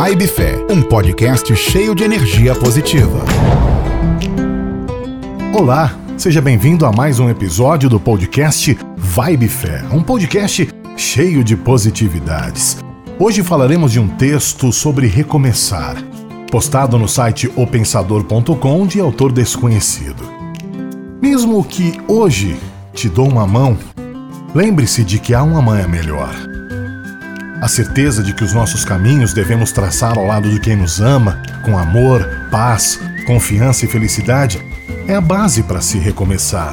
Vibe Fé, um podcast cheio de energia positiva. Olá, seja bem-vindo a mais um episódio do podcast Vibe Fé, um podcast cheio de positividades. Hoje falaremos de um texto sobre recomeçar, postado no site opensador.com de autor desconhecido. Mesmo que hoje te dou uma mão, lembre-se de que há um amanhã melhor. A certeza de que os nossos caminhos devemos traçar ao lado de quem nos ama, com amor, paz, confiança e felicidade, é a base para se recomeçar.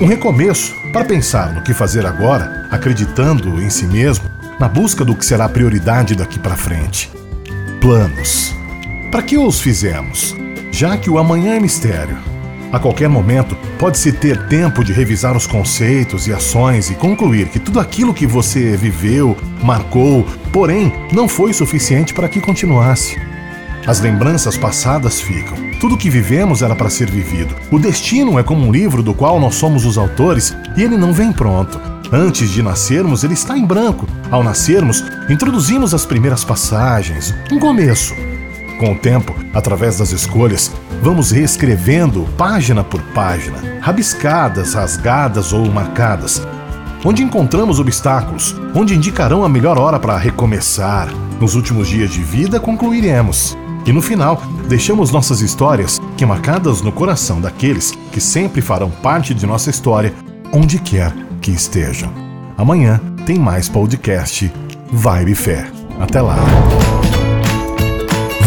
Um recomeço para pensar no que fazer agora, acreditando em si mesmo, na busca do que será prioridade daqui para frente. Planos. Para que os fizemos? Já que o amanhã é mistério. A qualquer momento, pode-se ter tempo de revisar os conceitos e ações e concluir que tudo aquilo que você viveu, marcou, porém, não foi suficiente para que continuasse. As lembranças passadas ficam. Tudo que vivemos era para ser vivido. O destino é como um livro do qual nós somos os autores e ele não vem pronto. Antes de nascermos, ele está em branco. Ao nascermos, introduzimos as primeiras passagens, um começo. Com o tempo, através das escolhas, vamos reescrevendo página por página, rabiscadas, rasgadas ou marcadas, onde encontramos obstáculos, onde indicarão a melhor hora para recomeçar. Nos últimos dias de vida, concluiremos. E no final, deixamos nossas histórias que marcadas no coração daqueles que sempre farão parte de nossa história, onde quer que estejam. Amanhã tem mais podcast Vibe Fé. Até lá.